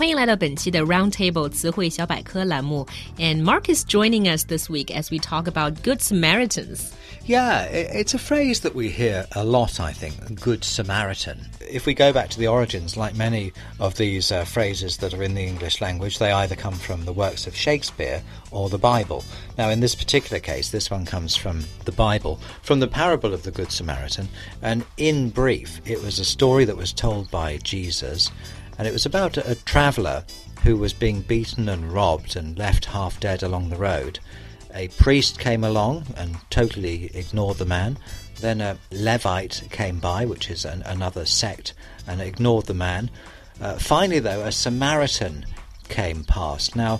欢迎来到本期的 Roundtable 词汇小百科栏目。And Mark is joining us this week as we talk about Good Samaritans. Yeah, it's a phrase that we hear a lot, I think, Good Samaritan. If we go back to the origins, like many of these uh, phrases that are in the English language, they either come from the works of Shakespeare or the Bible. Now, in this particular case, this one comes from the Bible, from the parable of the Good Samaritan. And in brief, it was a story that was told by Jesus, and it was about a, traveller who was being beaten and robbed and left half dead along the road a priest came along and totally ignored the man. Then a Levite came by, which is an, another sect, and ignored the man. Uh, finally, though, a Samaritan came past. Now,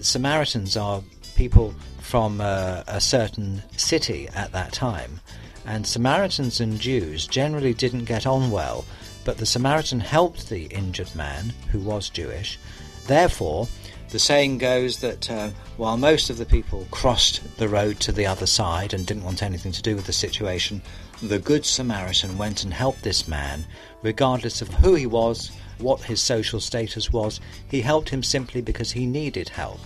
Samaritans are people from uh, a certain city at that time, and Samaritans and Jews generally didn't get on well, but the Samaritan helped the injured man, who was Jewish. Therefore, the saying goes that uh, while most of the people crossed the road to the other side and didn't want anything to do with the situation, the Good Samaritan went and helped this man, regardless of who he was, what his social status was. He helped him simply because he needed help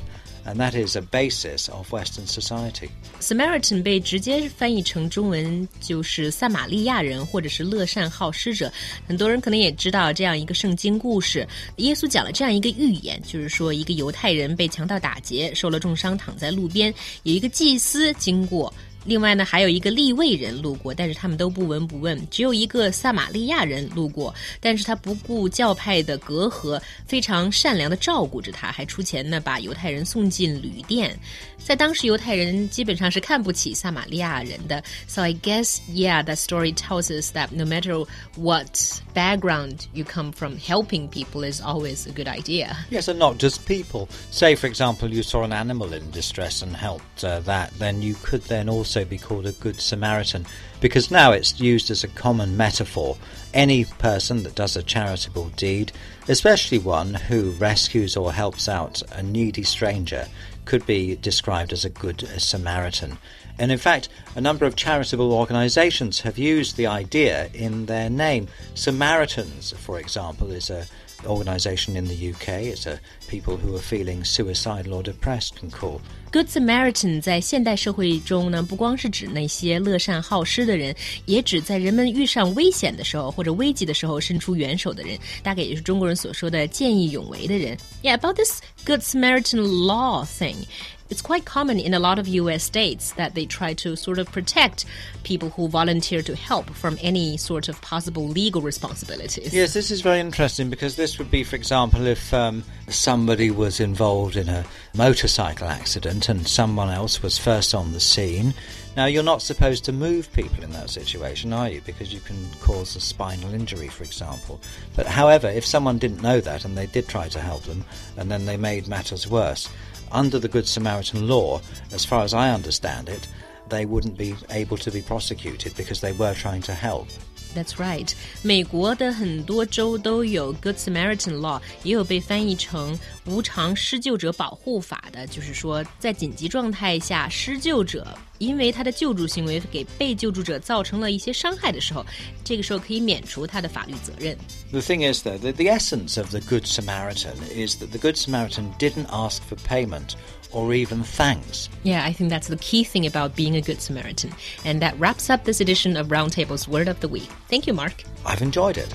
and that is a basis of Western society. Samaritan 被直接翻译成中文就是撒玛利亚人或者是乐善好施者。很多人可能也知道这样一个圣经故事。耶稣讲了这样一个寓言，就是说一个犹太人被强盗打劫，受了重伤，躺在路边，有一个祭司经过。另外呢，还有一个利未人路过，但是他们都不闻不问。只有一个撒玛利亚人路过，但是他不顾教派的隔阂，非常善良的照顾着他，还出钱呢，把犹太人送进旅店。在当时，犹太人基本上是看不起撒玛利亚人的。So I guess, yeah, that story tells us that no matter what background you come from, helping people is always a good idea. Yes, and not just people. Say, for example, you saw an animal in distress and helped uh, that, then you could then also also be called a Good Samaritan because now it's used as a common metaphor. Any person that does a charitable deed, especially one who rescues or helps out a needy stranger, could be described as a Good Samaritan. And in fact, a number of charitable organizations have used the idea in their name. Samaritans, for example, is a organisation in the UK. It's a people who are feeling suicidal or depressed can call. Good Samaritan 在现代社会中呢，不光是指那些乐善好施的人，也指在人们遇上危险的时候或者危急的时候伸出援手的人，大概也就是中国人所说的见义勇为的人。Yeah, about this Good Samaritan law thing. It's quite common in a lot of US states that they try to sort of protect people who volunteer to help from any sort of possible legal responsibilities. Yes, this is very interesting because this would be, for example, if um, somebody was involved in a motorcycle accident and someone else was first on the scene. Now, you're not supposed to move people in that situation, are you? Because you can cause a spinal injury, for example. But however, if someone didn't know that and they did try to help them and then they made matters worse, under the Good Samaritan law, as far as I understand it, they wouldn't be able to be prosecuted because they were trying to help. That's right. 美国的很多州都有 Good Samaritan Law，也有被翻译成无偿施救者保护法的，就是说，在紧急状态下，施救者因为他的救助行为给被救助者造成了一些伤害的时候，这个时候可以免除他的法律责任。The thing is, though, that the essence of the Good Samaritan is that the Good Samaritan didn't ask for payment or even thanks. Yeah, I think that's the key thing about being a good Samaritan. And that wraps up this edition of Roundtable's Word of the Week. Thank you, Mark. I've enjoyed it.